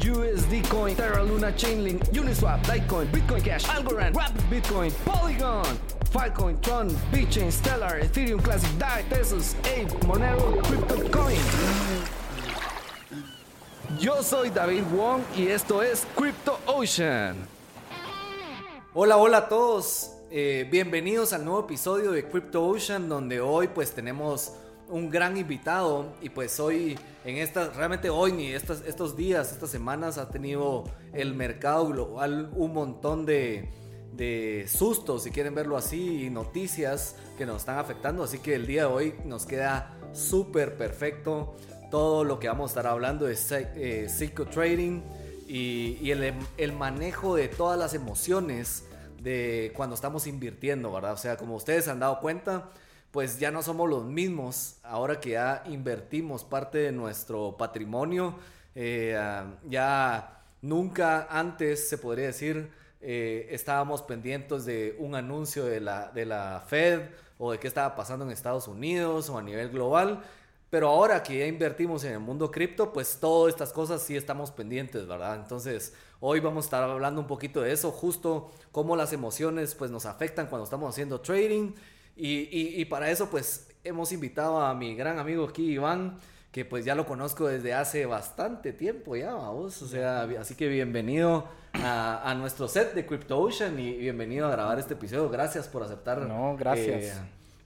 USD Coin, Terra Luna, Chainlink, Uniswap, Litecoin, Bitcoin Cash, Algorand, Rapid Bitcoin, Polygon, Filecoin, Tron, BitChain, Stellar, Ethereum Classic, DAI, Tesos, Ape, Monero, CryptoCoin. Yo soy David Wong y esto es Crypto Ocean. Hola, hola a todos. Eh, bienvenidos al nuevo episodio de Crypto Ocean, donde hoy pues tenemos un gran invitado y pues hoy, en estas, realmente hoy ni estos días, estas semanas ha tenido el mercado global un montón de, de sustos, si quieren verlo así, y noticias que nos están afectando. Así que el día de hoy nos queda súper perfecto. Todo lo que vamos a estar hablando es eh, trading y, y el, el, manejo de todas las emociones de cuando estamos invirtiendo, ¿verdad? O sea, como ustedes han dado cuenta, pues ya no somos los mismos ahora que ya invertimos parte de nuestro patrimonio. Eh, ah, ya nunca antes se podría decir eh, estábamos pendientes de un anuncio de la, de la Fed o de qué estaba pasando en Estados Unidos o a nivel global. Pero ahora que ya invertimos en el mundo cripto, pues todas estas cosas sí estamos pendientes, ¿verdad? Entonces, hoy vamos a estar hablando un poquito de eso, justo cómo las emociones pues nos afectan cuando estamos haciendo trading y, para eso pues hemos invitado a mi gran amigo aquí, Iván, que pues ya lo conozco desde hace bastante tiempo ya, vamos. O sea, así que bienvenido a, nuestro set de Crypto Ocean y bienvenido a grabar este episodio. Gracias por aceptar. No, gracias. Eh,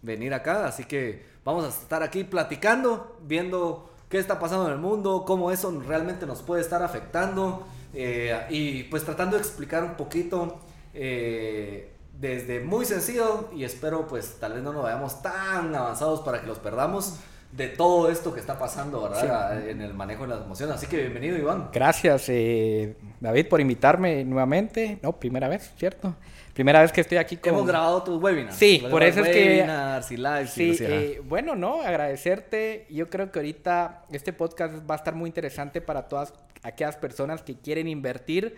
venir acá. Así que vamos a estar aquí platicando, viendo qué está pasando en el mundo, cómo eso realmente nos puede estar afectando eh, y pues tratando de explicar un poquito. Eh, desde muy sencillo y espero pues tal vez no nos vayamos tan avanzados para que los perdamos de todo esto que está pasando, ¿verdad? En el manejo de las emociones. Así que bienvenido, Iván. Gracias, eh, David, por invitarme nuevamente. No, primera vez, ¿cierto? Primera vez que estoy aquí con... Hemos grabado tus webinars. Sí, por eso es que... Webinars y lives. Sí, eh, bueno, no, agradecerte. Yo creo que ahorita este podcast va a estar muy interesante para todas aquellas personas que quieren invertir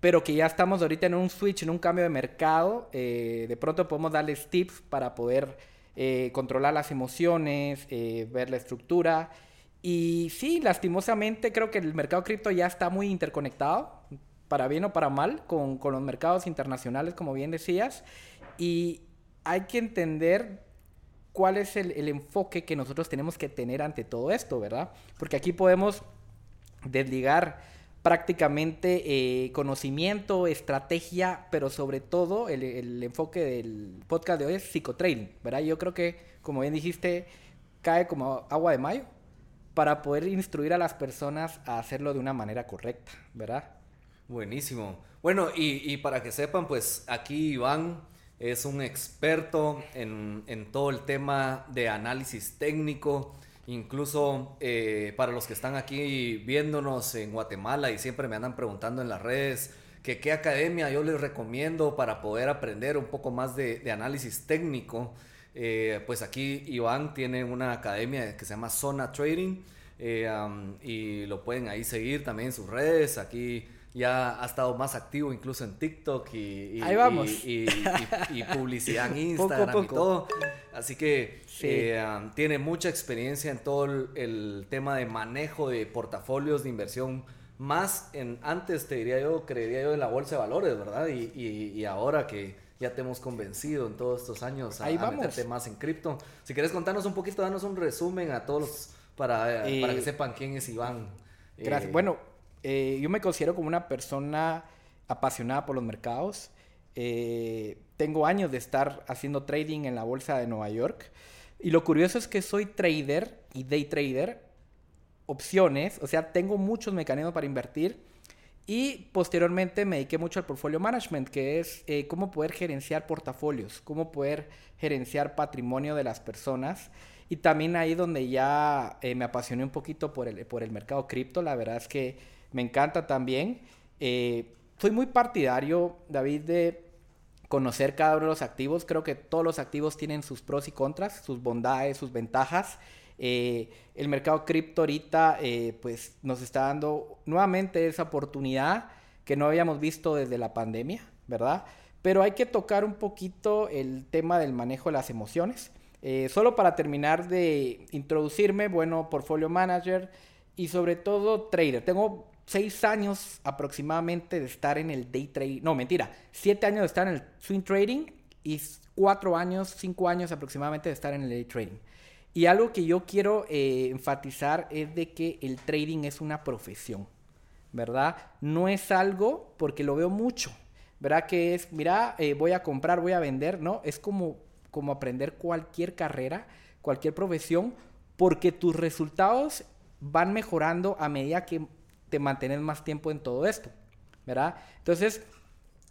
pero que ya estamos ahorita en un switch, en un cambio de mercado, eh, de pronto podemos darles tips para poder eh, controlar las emociones, eh, ver la estructura. Y sí, lastimosamente creo que el mercado cripto ya está muy interconectado, para bien o para mal, con, con los mercados internacionales, como bien decías. Y hay que entender cuál es el, el, enfoque que nosotros tenemos que tener ante todo esto, ¿verdad? Porque aquí podemos desligar prácticamente eh, conocimiento, estrategia, pero sobre todo el, enfoque del podcast de hoy es psicotrading, ¿verdad? Yo creo que, como bien dijiste, cae como agua de mayo para poder instruir a las personas a hacerlo de una manera correcta, ¿verdad? Buenísimo. Bueno, y, para que sepan, pues aquí Iván es un experto en, en todo el tema de análisis técnico Incluso eh, para los que están aquí viéndonos en Guatemala y siempre me andan preguntando en las redes que qué academia yo les recomiendo para poder aprender un poco más de, análisis técnico. Eh, pues aquí Iván tiene una academia que se llama Zona Trading eh, y lo pueden ahí seguir también en sus redes. Aquí ya ha estado más activo incluso en TikTok y, y, publicidad en Instagram y todo. Así que eh, um, tiene mucha experiencia en todo el, tema de manejo de portafolios de inversión. Más en antes te diría yo, creería yo en la bolsa de valores, ¿verdad? Y, ahora que ya te hemos convencido en todos estos años a, meterte más en cripto. Si quieres contarnos un poquito, danos un resumen a todos para, para que sepan quién es Iván. Gracias. Eh, bueno, eh, yo me considero como una persona apasionada por los mercados. Eh, tengo años de estar haciendo trading en la bolsa de Nueva York. Y lo curioso es que soy trader y day trader, opciones, o sea, tengo muchos mecanismos para invertir. Y posteriormente me dediqué mucho al portfolio management, que es eh, cómo poder gerenciar portafolios, cómo poder gerenciar patrimonio de las personas. Y también ahí donde ya me apasioné un poquito por el, por el mercado cripto, la verdad es que me encanta también. Eh, soy muy partidario, David, de conocer cada uno de los activos. Creo que todos los activos tienen sus pros y contras, sus bondades, sus ventajas. Eh, el mercado cripto ahorita eh, pues nos está dando nuevamente esa oportunidad que no habíamos visto desde la pandemia, ¿verdad? Pero hay que tocar un poquito el tema del manejo de las emociones. Solo para terminar de introducirme, bueno, portfolio manager y sobre todo trader. Tengo seis años aproximadamente de estar en el day trading. No, mentira. Siete años de estar en el swing trading y cuatro años, cinco años aproximadamente de estar en el day trading. Y algo que yo quiero eh, enfatizar es de que el trading es una profesión, ¿verdad? No es algo, porque lo veo mucho, ¿verdad? Que es, mira, eh, voy a comprar, voy a vender, ¿no? Es como, como aprender cualquier carrera, cualquier profesión, porque tus resultados van mejorando a medida que te mantienes más tiempo en todo esto, ¿verdad? Entonces,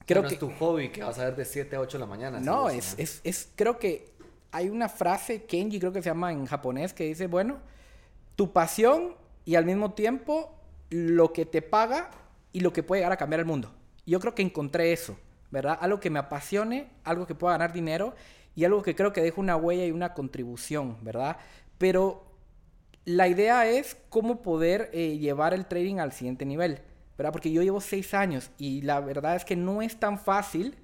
creo que... es tu hobby que vas a ver de 7 a 8 de la mañana. No, es, es, es, creo que hay una frase, Kenji creo que se llama en japonés, que dice, bueno, tu pasión y al mismo tiempo lo que te paga y lo que puede llegar a cambiar el mundo. Yo creo que encontré eso, ¿verdad? Algo que me apasione, algo que pueda ganar dinero y algo que creo que deja una huella y una contribución, ¿verdad? Pero la idea es cómo poder eh, llevar el trading al siguiente nivel, ¿verdad? Porque yo llevo seis años y la verdad es que no es tan fácil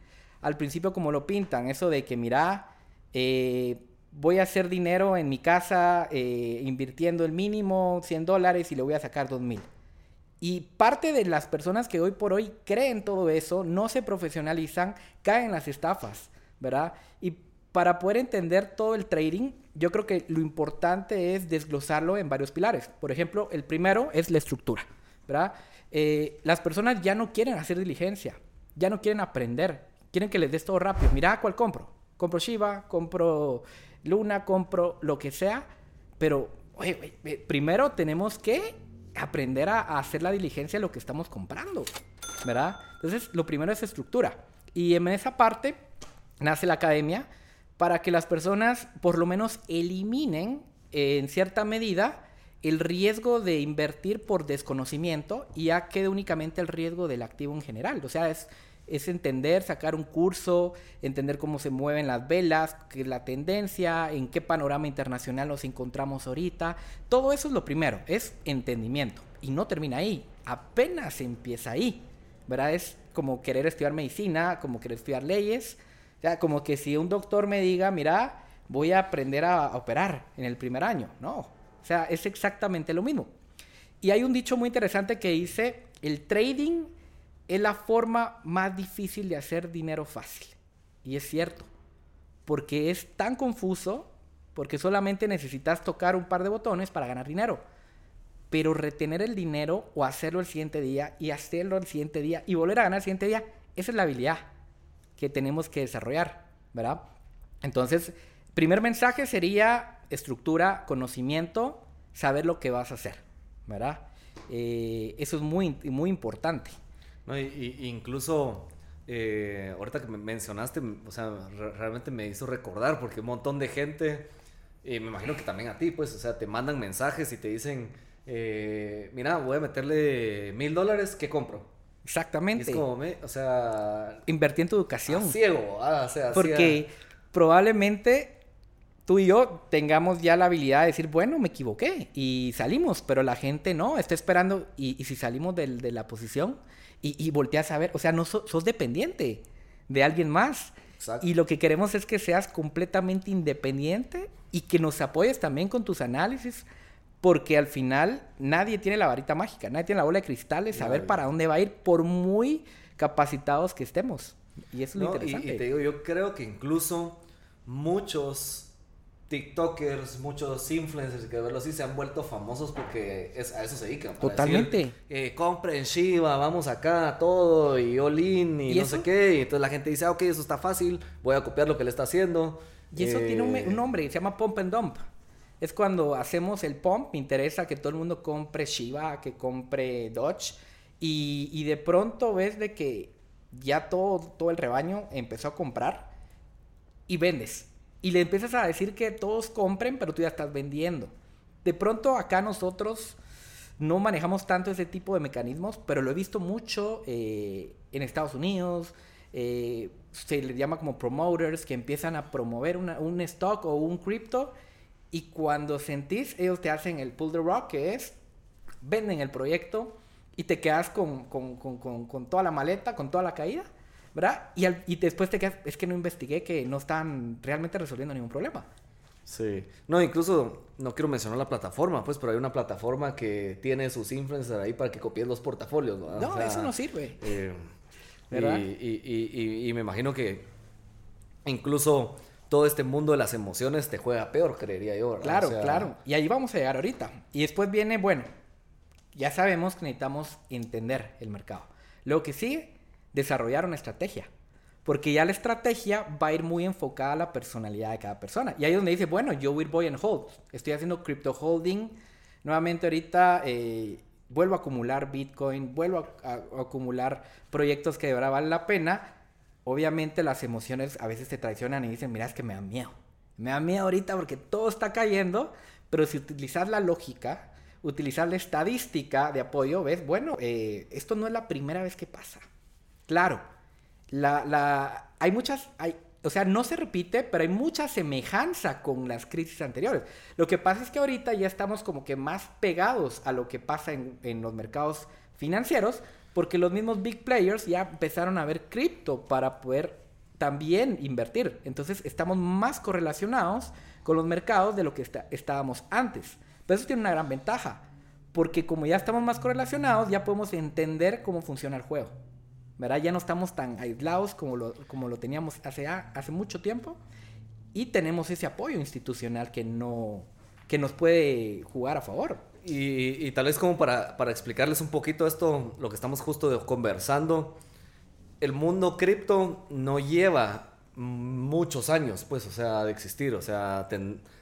al principio como lo pintan, eso de que mira, eh, voy a hacer dinero en mi casa eh, invirtiendo el mínimo 100 dólares y le voy a sacar 2 mil. Y parte de las personas que hoy por hoy creen todo eso, no se profesionalizan, caen en las estafas, ¿verdad? Y para poder entender todo el trading, yo creo que lo importante es desglosarlo en varios pilares. Por ejemplo, el primero es la estructura, ¿verdad? Eh, las personas ya no quieren hacer diligencia, ya no quieren aprender, quieren que les des todo rápido. Mira, ¿cuál compro? Compro Shiba, compro Luna, compro lo que sea, pero oye, primero tenemos que aprender a, a, hacer la diligencia de lo que estamos comprando, ¿verdad? Entonces, lo primero es estructura. Y en esa parte nace la academia, para que las personas por lo menos eliminen en cierta medida el riesgo de invertir por desconocimiento y ya quede únicamente el riesgo del activo en general. O sea, es, es entender, sacar un curso, entender cómo se mueven las velas, qué es la tendencia, en qué panorama internacional nos encontramos ahorita. Todo eso es lo primero, es entendimiento. Y no termina ahí, apenas empieza ahí. ¿Verdad? Es como querer estudiar medicina, como querer estudiar leyes o sea, como que si un doctor me diga, mira, voy a aprender a, operar en el primer año. No, o sea, es exactamente lo mismo. Y hay un dicho muy interesante que dice, el trading es la forma más difícil de hacer dinero fácil. Y es cierto, porque es tan confuso, porque solamente necesitas tocar un par de botones para ganar dinero. Pero retener el dinero o hacerlo el siguiente día y hacerlo el siguiente día y volver a ganar el siguiente día, esa es la habilidad que tenemos que desarrollar, ¿verdad? Entonces, primer mensaje sería estructura, conocimiento, saber lo que vas a hacer, ¿verdad? Eh, eso es muy, muy importante. No, y, incluso eh, ahorita que me mencionaste, o sea, realmente me hizo recordar porque un montón de gente, y me imagino que también a ti, pues, o sea, te mandan mensajes y te dicen, eh, mira, voy a meterle mil dólares, ¿qué compro? Exactamente. es como, o sea... Invertir en tu educación. ciego, ah, o sea, Porque probablemente tú y yo tengamos ya la habilidad de decir, bueno, me equivoqué y salimos, pero la gente no, está esperando y, si salimos de, de la posición y, y, volteas a ver, o sea, no sos dependiente de alguien más. Exacto. Y lo que queremos es que seas completamente independiente y que nos apoyes también con tus análisis porque al final nadie tiene la varita mágica, nadie tiene la bola de cristal de saber para dónde va a ir por muy capacitados que estemos. Y eso es lo interesante. Y, te digo, yo creo que incluso muchos TikTokers, muchos influencers, que verlo así, se han vuelto famosos porque es, a eso se dedican. Totalmente. eh, compren Shiba, vamos acá, todo, y Olin, y, no sé qué. Y entonces la gente dice, ah, ok, eso está fácil, voy a copiar lo que le está haciendo. Y eso tiene un, un, nombre, se llama Pump and Dump es cuando hacemos el pump, me interesa que todo el mundo compre Shiba, que compre Dodge, y, de pronto ves de que ya todo, todo el rebaño empezó a comprar y vendes. Y le empiezas a decir que todos compren, pero tú ya estás vendiendo. De pronto acá nosotros no manejamos tanto ese tipo de mecanismos, pero lo he visto mucho eh, en Estados Unidos. Eh, se les llama como promoters que empiezan a promover un stock o un cripto y cuando sentís, ellos te hacen el pull the rock, que es, venden el proyecto y te quedas con, con, con, con toda la maleta, con toda la caída, ¿verdad? Y, y después te quedas, es que no investigué que no están realmente resolviendo ningún problema. Sí. No, incluso no quiero mencionar la plataforma, pues, pero hay una plataforma que tiene sus influencers ahí para que copien los portafolios, ¿no? No, eso no sirve. Eh, ¿verdad? Y, y, y, me imagino que incluso todo este mundo de las emociones te juega peor, creería yo. ¿verdad? Claro, claro. Y ahí vamos a llegar ahorita. Y después viene, bueno, ya sabemos que necesitamos entender el mercado. Lo que sigue, desarrollar una estrategia. Porque ya la estrategia va a ir muy enfocada a la personalidad de cada persona. Y ahí es donde dice, bueno, yo will buy and hold. Estoy haciendo crypto holding. Nuevamente ahorita eh, vuelvo a acumular Bitcoin, vuelvo a, acumular proyectos que de verdad valen la pena. Obviamente las emociones a veces te traicionan y dicen, mira, es que me da miedo. Me da miedo ahorita porque todo está cayendo. Pero si utilizas la lógica, utilizar la estadística de apoyo, ves, bueno, eh, esto no es la primera vez que pasa. Claro, la, la, hay muchas, hay, o sea, no se repite, pero hay mucha semejanza con las crisis anteriores. Lo que pasa es que ahorita ya estamos como que más pegados a lo que pasa en, en los mercados financieros, porque los mismos big players ya empezaron a ver cripto para poder también invertir. Entonces estamos más correlacionados con los mercados de lo que estábamos antes. Pero eso tiene una gran ventaja, porque como ya estamos más correlacionados, ya podemos entender cómo funciona el juego. ¿verdad? Ya no estamos tan aislados como lo, como lo teníamos hace, hace mucho tiempo y tenemos ese apoyo institucional que, no, que nos puede jugar a favor. Y, tal vez como para, para, explicarles un poquito esto, lo que estamos justo conversando, el mundo cripto no lleva muchos años, pues, o sea, de existir, o sea,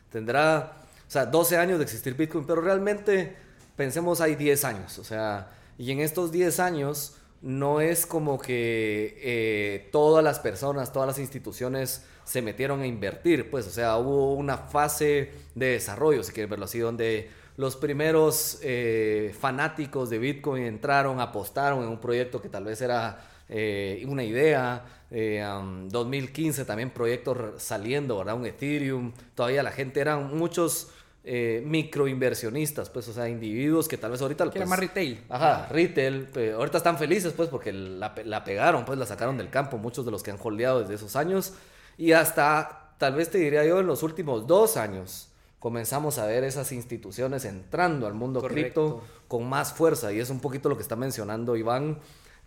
tendrá, o sea, 12 años de existir Bitcoin, pero realmente pensemos hay 10 años, o sea, y en estos 10 años no es como que eh, todas las personas, todas las instituciones se metieron a invertir, pues, o sea, hubo una fase de desarrollo, si quieren verlo así, donde los primeros eh, fanáticos de Bitcoin entraron, apostaron en un proyecto que tal vez era eh, una idea. 2015 también proyectos saliendo, ¿verdad? Un Ethereum. Todavía la gente eran muchos eh, microinversionistas, pues, o sea, individuos que tal vez ahorita... Pues, más retail. Ajá, retail. ahorita están felices, pues, porque la, la, pegaron, pues, la sacaron del campo, muchos de los que han holdeado desde esos años. Y hasta, tal vez te diría yo, en los últimos dos años, comenzamos a ver esas instituciones entrando al mundo cripto con más fuerza. Y es un poquito lo que está mencionando Iván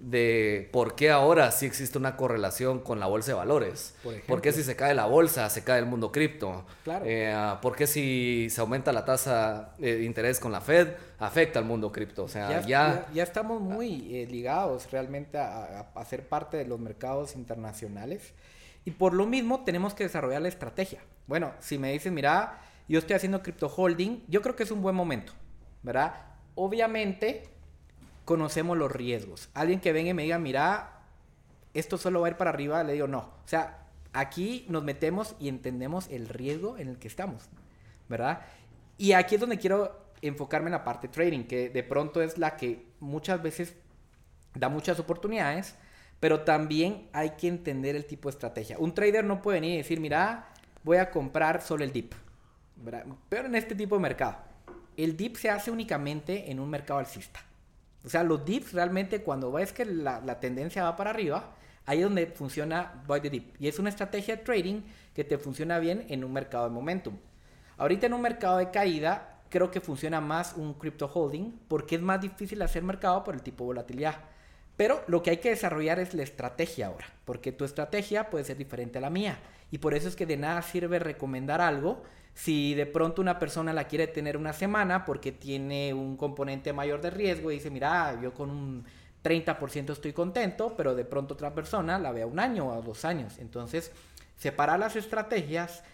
de por qué ahora sí existe una correlación con la bolsa de valores. Por, qué si se cae la bolsa, se cae el mundo cripto? Claro. Eh, ¿Por qué si se aumenta la tasa de interés con la Fed, afecta al mundo cripto? O sea, ya... Ya, estamos muy eh, ligados realmente a, a, ser parte de los mercados internacionales. Y por lo mismo tenemos que desarrollar la estrategia. Bueno, si me dices, mira, yo estoy haciendo crypto holding, yo creo que es un buen momento, ¿verdad? Obviamente conocemos los riesgos. Alguien que venga y me diga, mira, esto solo va a ir para arriba, le digo, no. O sea, aquí nos metemos y entendemos el riesgo en el que estamos, ¿verdad? Y aquí es donde quiero enfocarme en la parte trading, que de pronto es la que muchas veces da muchas oportunidades, pero también hay que entender el tipo de estrategia. Un trader no puede venir y decir, mira, voy a comprar solo el dip, ¿verdad? Pero en este tipo de mercado. El dip se hace únicamente en un mercado alcista. O sea, los dips realmente cuando ves que la, tendencia va para arriba, ahí es donde funciona buy the dip. Y es una estrategia de trading que te funciona bien en un mercado de momentum. Ahorita en un mercado de caída, creo que funciona más un crypto holding porque es más difícil hacer mercado por el tipo de volatilidad. Pero lo que hay que desarrollar es la estrategia ahora, porque tu estrategia puede ser diferente a la mía. Y por eso es que de nada sirve recomendar algo si de pronto una persona la quiere tener una semana porque tiene un componente mayor de riesgo y dice, mira, yo con un 30% estoy contento, pero de pronto otra persona la ve a un año o dos años. Entonces, separar las estrategias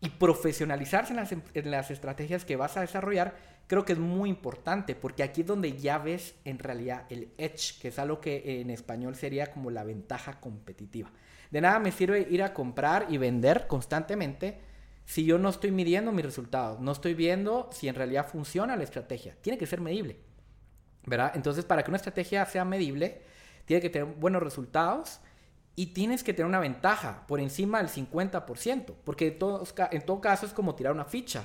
y profesionalizarse en las, en las, estrategias que vas a desarrollar, creo que es muy importante, porque aquí es donde ya ves en realidad el edge, que es algo que en español sería como la ventaja competitiva. De nada me sirve ir a comprar y vender constantemente si yo no estoy midiendo mis resultados, no estoy viendo si en realidad funciona la estrategia. Tiene que ser medible. ¿verdad? Entonces, para que una estrategia sea medible, tiene que tener buenos resultados y tienes que tener una ventaja por encima del 50%, porque en, todo caso es como tirar una ficha.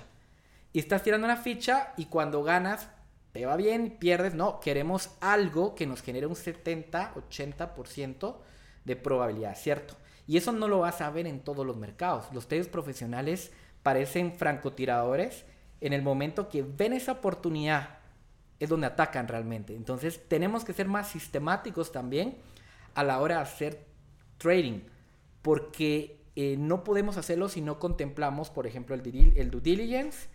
Y estás tirando una ficha y cuando ganas, te va bien, pierdes, no, queremos algo que nos genere un 70, 80% de probabilidad, ¿cierto? Y eso no lo vas a ver en todos los mercados. Los traders profesionales parecen francotiradores en el momento que ven esa oportunidad es donde atacan realmente. Entonces tenemos que ser más sistemáticos también a la hora de hacer trading, porque eh, no podemos hacerlo si no contemplamos, por ejemplo, el, el due diligence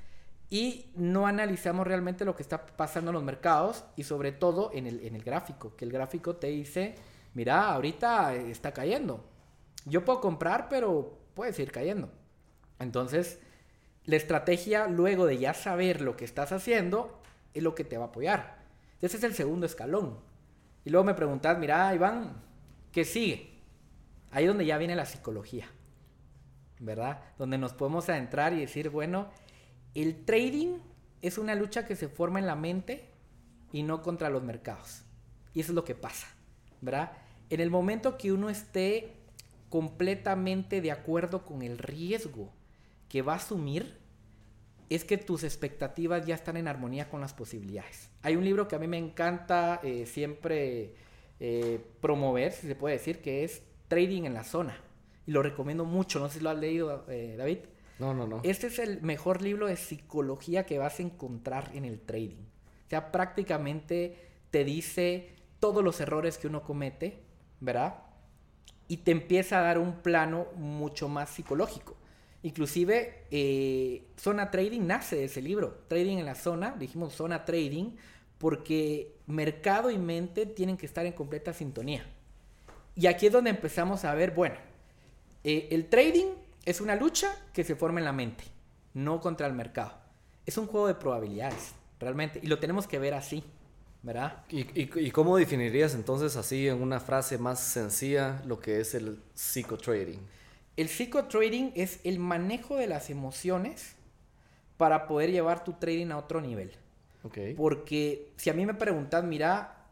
y no analizamos realmente lo que está pasando en los mercados y sobre todo en el, en el gráfico, que el gráfico te dice, mira, ahorita está cayendo. Yo puedo comprar, pero puede seguir cayendo. Entonces, la estrategia luego de ya saber lo que estás haciendo es lo que te va a apoyar. Ese es el segundo escalón. Y luego me preguntas, mira, Iván, ¿qué sigue? Ahí donde ya viene la psicología, ¿verdad? Donde nos podemos adentrar y decir, bueno, el trading es una lucha que se forma en la mente y no contra los mercados. Y eso es lo que pasa, ¿verdad? En el momento que uno esté completamente de acuerdo con el riesgo que va a asumir, es que tus expectativas ya están en armonía con las posibilidades. Hay un libro que a mí me encanta eh, siempre eh, promover, si se puede decir, que es Trading en la Zona. Y lo recomiendo mucho, no sé si lo has leído, eh, David. No, no, no. Este es el mejor libro de psicología que vas a encontrar en el trading. O sea, prácticamente te dice todos los errores que uno comete, ¿verdad? Y te empieza a dar un plano mucho más psicológico. Inclusive, eh, Zona Trading nace de ese libro. Trading en la zona, dijimos Zona Trading, porque mercado y mente tienen que estar en completa sintonía. Y aquí es donde empezamos a ver, bueno, eh, el trading es una lucha que se forma en la mente, no contra el mercado. Es un juego de probabilidades, realmente, y lo tenemos que ver así, ¿verdad? ¿Y, y, cómo definirías entonces así en una frase más sencilla lo que es el psicotrading? El psicotrading es el manejo de las emociones para poder llevar tu trading a otro nivel. Okay. Porque si a mí me preguntas, mira,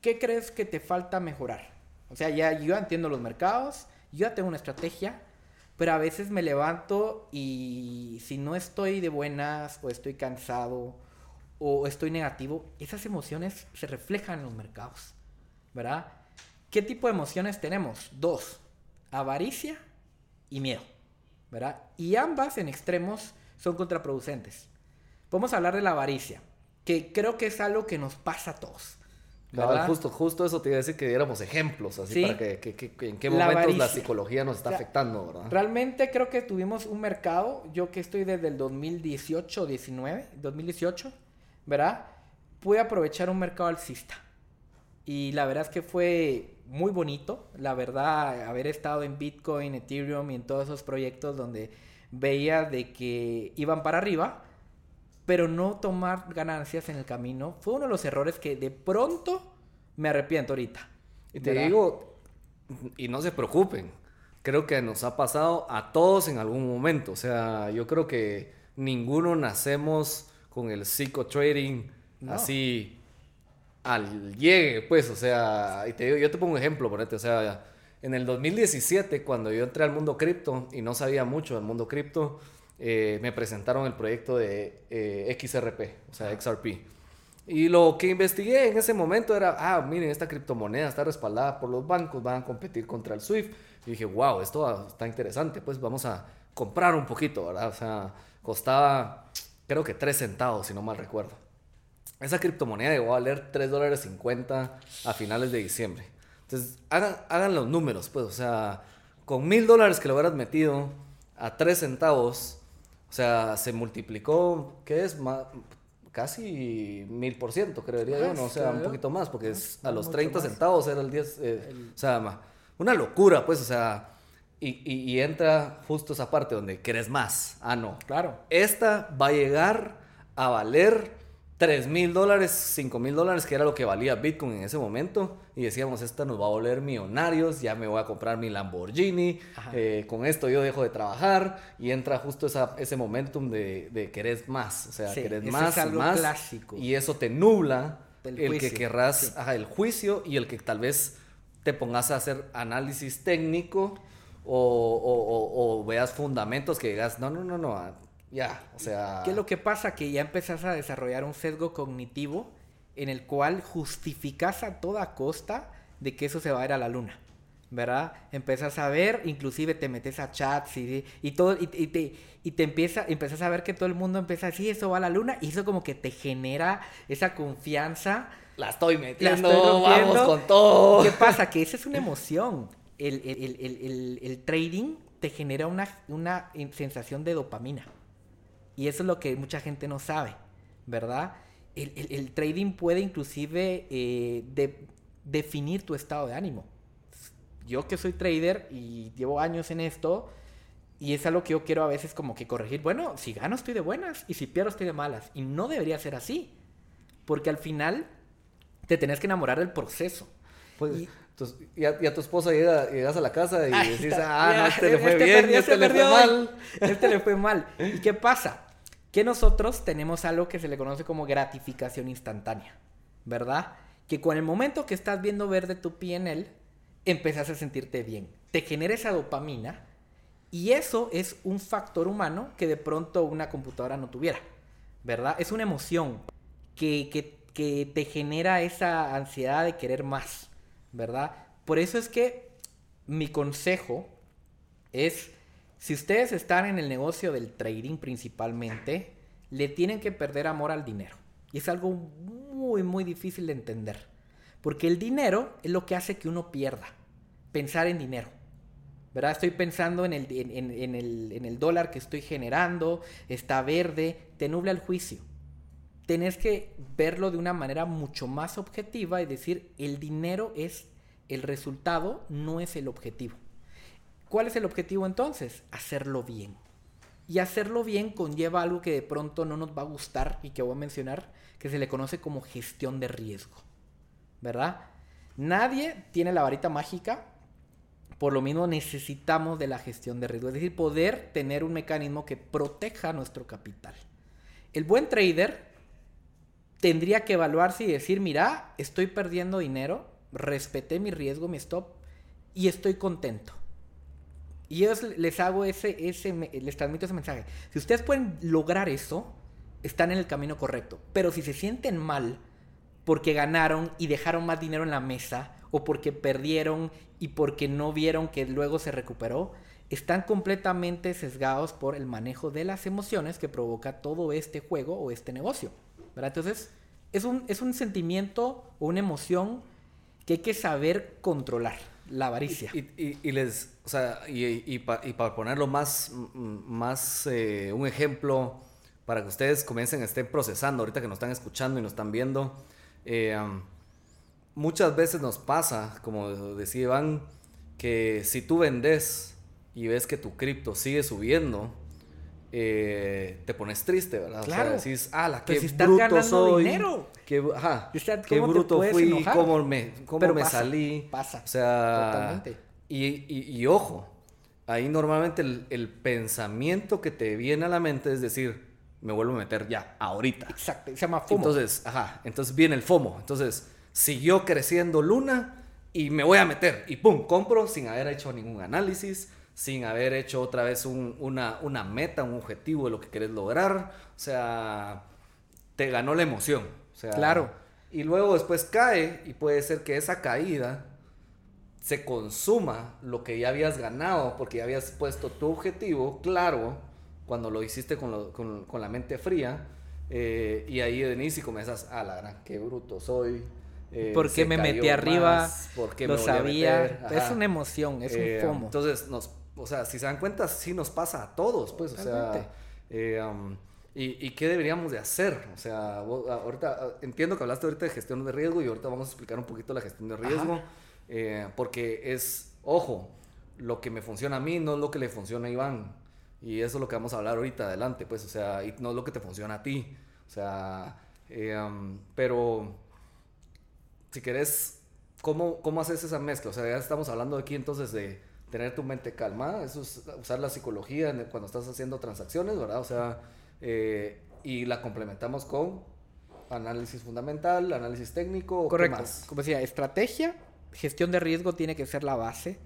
¿qué crees que te falta mejorar? O sea, ya yo entiendo los mercados, yo ya tengo una estrategia, pero a veces me levanto y si no estoy de buenas o estoy cansado o estoy negativo, esas emociones se reflejan en los mercados, ¿verdad? ¿Qué tipo de emociones tenemos? Dos avaricia y miedo, ¿verdad? Y ambas en extremos son contraproducentes. Podemos hablar de la avaricia, que creo que es algo que nos pasa a todos. ¿verdad? justo, justo eso te iba a decir que diéramos ejemplos, así para que, en qué momentos la, psicología nos está afectando, ¿verdad? Realmente creo que tuvimos un mercado, yo que estoy desde el 2018, 19, 2018, ¿verdad? Pude aprovechar un mercado alcista. Y la verdad es que fue muy bonito, la verdad, haber estado en Bitcoin, Ethereum y en todos esos proyectos donde veía de que iban para arriba, pero no tomar ganancias en el camino fue uno de los errores que de pronto me arrepiento ahorita. Y te digo, y no se preocupen, creo que nos ha pasado a todos en algún momento, o sea, yo creo que ninguno nacemos con el psicotrading así al llegue, pues, o sea, y te digo, yo te pongo un ejemplo, ponete, o sea, en el 2017, cuando yo entré al mundo cripto y no sabía mucho del mundo cripto, eh, me presentaron el proyecto de eh, XRP, o sea, XRP. Y lo que investigué en ese momento era, ah, miren, esta criptomoneda está respaldada por los bancos, van a competir contra el SWIFT. Y dije, wow, esto está interesante, pues vamos a comprar un poquito, ¿verdad? O sea, costaba, creo que 3 centavos, si no mal recuerdo. Esa criptomoneda llegó a valer 3 dólares 50 a finales de diciembre. Entonces, hagan, hagan los números, pues, o sea, con mil dólares que lo hubieras metido a 3 centavos, o sea, se multiplicó, ¿qué es? casi mil por ciento, creería yo, ¿no? O sea, un poquito más, porque es, a los 30 centavos era el 10, eh, o sea, una locura, pues, o sea, y, y, entra justo esa parte donde querés más. Ah, no. Claro. Esta va a llegar a valer 3 mil dólares, 5 mil dólares, que era lo que valía Bitcoin en ese momento. Y decíamos, esta nos va a volver millonarios, ya me voy a comprar mi Lamborghini, eh, con esto yo dejo de trabajar. Y entra justo esa, ese momentum de, de querer más, o sea, querer más, es algo más. Clásico. Y eso te nubla el, que querrás, ajá, el juicio y el que tal vez te pongas a hacer análisis técnico o, veas fundamentos que digas, no, no, no, no, ah, ya, o sea... ¿Qué es lo que pasa? Que ya empezás a desarrollar un sesgo cognitivo en el cual justificas a toda costa de que eso se va a ir a la luna. ¿verdad? Empiezas a ver, inclusive te metes a chats y, y todo, y, te, y te empieza, empiezas a ver que todo el mundo empieza a decir, eso va a la luna, y eso como que te genera esa confianza. La estoy metiendo, vamos con todo. ¿Qué pasa? Que esa es una emoción. El, el, trading te genera una, una sensación de dopamina. Y eso es lo que mucha gente no sabe, ¿verdad? El, trading puede inclusive eh, definir tu estado de ánimo yo que soy trader y llevo años en esto, y es algo que yo quiero a veces como que corregir. Bueno, si gano estoy de buenas y si pierdo estoy de malas. Y no debería ser así. Porque al final te tenés que enamorar del proceso. Pues, y, a, tu esposa llega, llegas a la casa y decís, ah, no, este le fue este bien, este, le fue mal. Este le fue mal. ¿Y qué pasa? Que nosotros tenemos algo que se le conoce como gratificación instantánea. ¿Verdad? Que con el momento que estás viendo verde tu PNL, empezás a sentirte bien. Te genera esa dopamina y eso es un factor humano que de pronto una computadora no tuviera, ¿verdad? Es una emoción que, que te genera esa ansiedad de querer más, ¿verdad? Por eso es que mi consejo es, si ustedes están en el negocio del trading principalmente, le tienen que perder amor al dinero. Y es algo muy, muy difícil de entender. Porque el dinero es lo que hace que uno pierda. Pensar en dinero. ¿Verdad? Estoy pensando en el, en, el, dólar que estoy generando, está verde, te nubla el juicio. Tenés que verlo de una manera mucho más objetiva y decir, el dinero es el resultado, no es el objetivo. ¿Cuál es el objetivo entonces? Hacerlo bien. Y hacerlo bien conlleva algo que de pronto no nos va a gustar y que voy a mencionar, que se le conoce como gestión de riesgo. ¿verdad? Nadie tiene la varita mágica, por lo mismo necesitamos de la gestión de riesgo, es decir, poder tener un mecanismo que proteja nuestro capital. El buen trader tendría que evaluarse y decir, mira, estoy perdiendo dinero, respeté mi riesgo, mi stop, y estoy contento. Y yo les hago ese, ese, les transmito ese mensaje. Si ustedes pueden lograr eso, están en el camino correcto. Pero si se sienten mal, porque ganaron y dejaron más dinero en la mesa o porque perdieron y porque no vieron que luego se recuperó, están completamente sesgados por el manejo de las emociones que provoca todo este juego o este negocio. Entonces, es un, es un sentimiento o una emoción que hay que saber controlar, la avaricia. Y, les, o sea, y, para ponerlo más, más eh, un ejemplo, para que ustedes comiencen estén procesando, ahorita que nos están escuchando y nos están viendo, eh, muchas veces nos pasa, como decía Iván, que si tú vendes y ves que tu cripto sigue subiendo, eh, te pones triste, ¿verdad? Claro. O sea, decís, ah, qué bruto soy. Dinero. Qué, ajá, qué bruto fui, cómo me, cómo me salí. Pasa. O sea, Totalmente. Y, y, ojo, ahí normalmente el, el, pensamiento que te viene a la mente es decir, me vuelvo a meter ya, ahorita. Exacto, se llama FOMO. Entonces, ajá, entonces viene el FOMO. Entonces, siguió creciendo Luna y me voy a meter. Y pum, compro sin haber hecho ningún análisis, sin haber hecho otra vez una, una meta, un objetivo de lo que querés lograr. O sea, te ganó la emoción. O sea, claro. Y luego después cae y puede ser que esa caída se consuma lo que ya habías ganado porque ya habías puesto tu objetivo claro cuando lo hiciste con, con, la mente fría. Eh, y ahí venís y comenzas, a la gran, qué bruto soy. Eh, ¿Por qué me metí arriba? porque lo sabía. Es una emoción, es un eh, FOMO. Entonces, nos, o sea, si se dan cuenta, sí nos pasa a todos, pues, o sea. Eh, um, y, qué deberíamos de hacer? O sea, ahorita entiendo que hablaste ahorita de gestión de riesgo y ahorita vamos a explicar un poquito la gestión de riesgo. porque es, ojo, lo que me funciona a mí no es lo que le funciona a Iván. Y eso es lo que vamos a hablar ahorita adelante, pues, o sea, y no es lo que te funciona a ti. O sea, eh, um, pero si querés, ¿cómo, ¿cómo haces esa mezcla? O sea, ya estamos hablando aquí entonces de tener tu mente calma, eso es usar la psicología cuando estás haciendo transacciones, ¿verdad? O sea, eh, y la complementamos con Análisis fundamental, análisis técnico. Correcto. Como decía, estrategia, gestión de riesgo tiene que ser la base.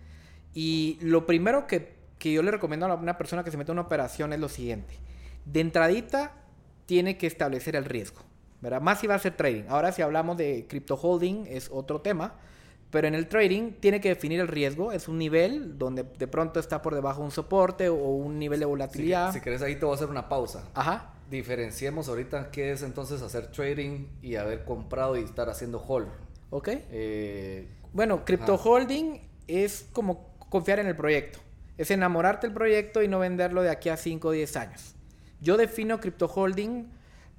Y lo primero que, que yo le recomiendo a una persona que se mete en una operación es lo siguiente. De entradita, tiene que establecer el riesgo. ¿verdad? Más si va a ser trading. Ahora si hablamos de crypto holding es otro tema. Pero en el trading tiene que definir el riesgo. Es un nivel donde de pronto está por debajo un soporte o un nivel de volatilidad. Si, si querés ahí te voy a hacer una pausa. Ajá. Diferenciemos ahorita qué es entonces hacer trading y haber comprado y estar haciendo hold. Ok. Eh, bueno, crypto holding es como confiar en el proyecto. Es enamorarte del proyecto y no venderlo de aquí a 5 o 10 años. Yo defino crypto holding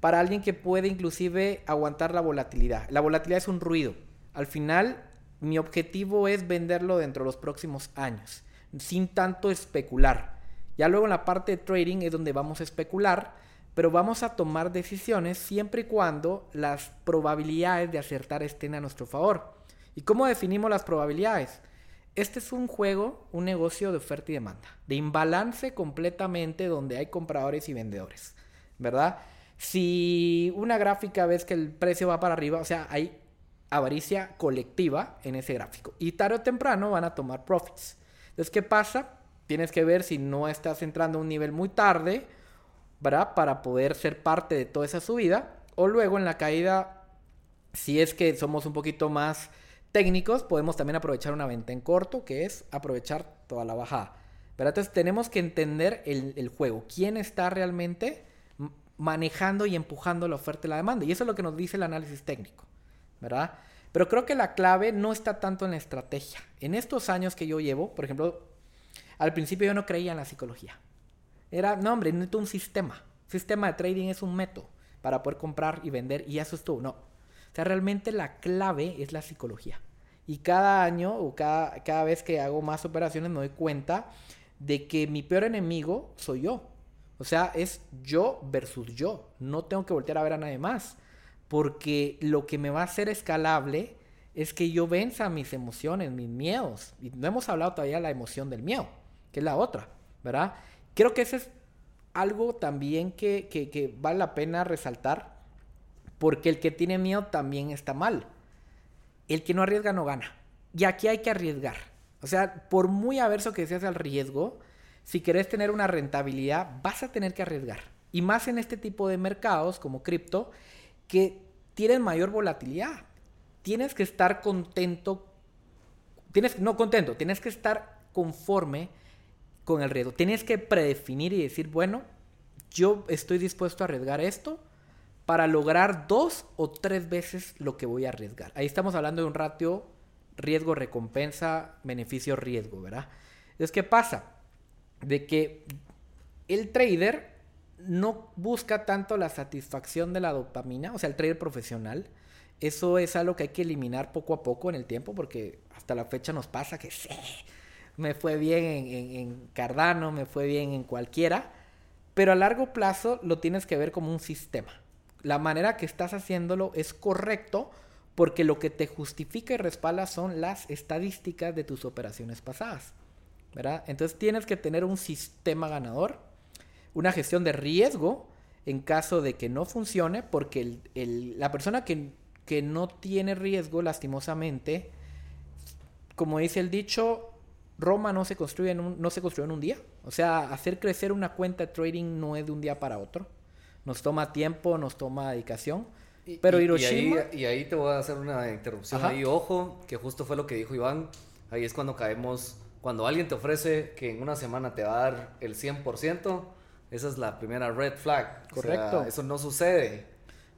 para alguien que puede inclusive aguantar la volatilidad. La volatilidad es un ruido. Al final, mi objetivo es venderlo dentro de los próximos años, sin tanto especular. Ya luego en la parte de trading es donde vamos a especular, pero vamos a tomar decisiones siempre y cuando las probabilidades de acertar estén a nuestro favor. ¿Y cómo definimos las probabilidades? Este es un juego, un negocio de oferta y demanda, de imbalance completamente donde hay compradores y vendedores, ¿verdad? Si una gráfica ves que el precio va para arriba, o sea, hay avaricia colectiva en ese gráfico. Y tarde o temprano van a tomar profits. Entonces, ¿qué pasa? Tienes que ver si no estás entrando a un nivel muy tarde, ¿verdad? Para poder ser parte de toda esa subida. O luego en la caída, si es que somos un poquito más técnicos, podemos también aprovechar una venta en corto, que es aprovechar toda la bajada. ¿verdad? Entonces tenemos que entender el, el juego. ¿Quién está realmente manejando y empujando la oferta y la demanda. Y eso es lo que nos dice el análisis técnico, ¿verdad? Pero creo que la clave no está tanto en la estrategia. En estos años que yo llevo, por ejemplo, al principio yo no creía en la psicología. Era, no hombre, necesito un sistema. Sistema de trading es un método para poder comprar y vender y eso es todo. No. O sea, realmente la clave es la psicología. Y cada año o cada, cada vez que hago más operaciones me doy cuenta de que mi peor enemigo soy yo. O sea, es yo versus yo. No tengo que voltear a ver a nadie más. Porque lo que me va a hacer escalable es que yo venza mis emociones, mis miedos. Y no hemos hablado todavía de la emoción del miedo, que es la otra, ¿verdad? Creo que eso es algo también que, que, que vale la pena resaltar. Porque el que tiene miedo también está mal. El que no arriesga no gana. Y aquí hay que arriesgar. O sea, por muy averso que seas al riesgo, si querés tener una rentabilidad, vas a tener que arriesgar. Y más en este tipo de mercados como cripto, que tienen mayor volatilidad. Tienes que estar contento, tienes, no contento, tienes que estar conforme con el riesgo. Tienes que predefinir y decir, bueno, yo estoy dispuesto a arriesgar esto para lograr dos o tres veces lo que voy a arriesgar. Ahí estamos hablando de un ratio riesgo-recompensa, beneficio-riesgo, ¿verdad? Entonces, ¿qué pasa? de que el trader no busca tanto la satisfacción de la dopamina, o sea, el trader profesional. Eso es algo que hay que eliminar poco a poco en el tiempo, porque hasta la fecha nos pasa que sí, me fue bien en, Cardano, me fue bien en cualquiera, pero a largo plazo lo tienes que ver como un sistema. La manera que estás haciéndolo es correcto porque lo que te justifica y respalda son las estadísticas de tus operaciones pasadas. Entonces tienes que tener un sistema ganador, una gestión de riesgo en caso de que no funcione, porque la persona que, no tiene riesgo, lastimosamente, como dice el dicho, Roma no se construye en un, no se construyó en un día. O sea, hacer crecer una cuenta de trading no es de un día para otro. Nos toma tiempo, nos toma dedicación. Pero Hiroshima... Y ahí, te voy a hacer una interrupción. Ahí, ojo, que justo fue lo que dijo Iván. Ahí es cuando caemos cuando alguien te ofrece que en una semana te va a dar el 100%, esa es la primera red flag. Correcto. eso no sucede,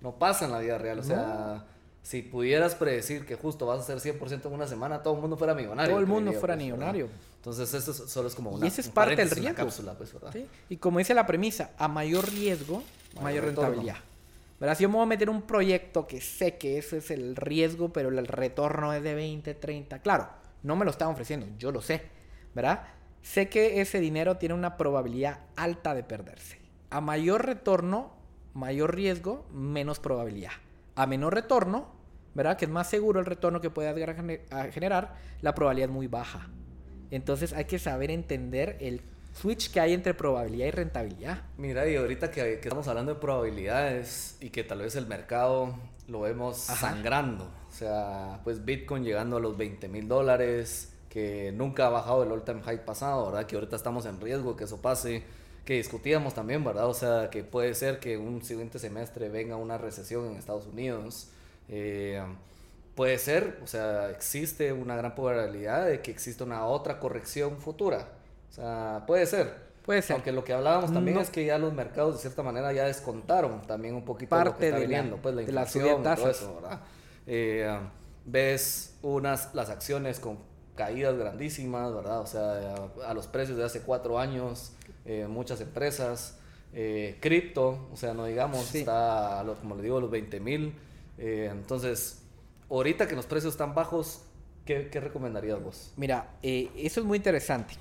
no pasa en la vida real. O sea, si pudieras predecir que justo vas a ser 100% en una semana, todo el mundo fuera millonario. Todo el mundo fuera pues, millonario. Entonces, eso solo es como una. Y esa es parte del riesgo. Cápsula, pues, Y como dice la premisa, a mayor riesgo, mayor, rentabilidad. ¿Verdad? Si yo me voy a meter un proyecto que sé que ese es el riesgo, pero el retorno es de 20, 30, claro no me lo están ofreciendo, yo lo sé, ¿verdad? Sé que ese dinero tiene una probabilidad alta de perderse. A mayor retorno, mayor riesgo, menos probabilidad. A menor retorno, ¿verdad? Que es más seguro el retorno que puedas generar, la probabilidad es muy baja. Entonces hay que saber entender el switch que hay entre probabilidad y rentabilidad. Mira, y ahorita que, que estamos hablando de probabilidades y que tal vez el mercado lo vemos Ajá. sangrando, o sea, pues Bitcoin llegando a los 20 mil dólares, que nunca ha bajado el all-time high pasado, ¿verdad? Que ahorita estamos en riesgo que eso pase, que discutíamos también, ¿verdad? O sea, que puede ser que un siguiente semestre venga una recesión en Estados Unidos. eh, puede ser, o sea, existe una gran probabilidad de que exista una otra corrección futura. O sea, puede ser. Puede ser. Aunque lo que hablábamos también No. es que ya los mercados de cierta manera ya descontaron también un poquito lo Parte que está de la- viniendo, pues la de la inflación subida y de todo eso, ¿verdad? Eh, ves unas las acciones con caídas grandísimas, ¿verdad? O sea, a, a los precios de hace cuatro años, eh, muchas empresas, eh, cripto, o sea, no digamos, Sí. está, a los- como le digo, a los 20 mil. entonces, ahorita que los precios están bajos, ¿qué, qué recomendarías vos? Mira, eh, eso es muy interesante,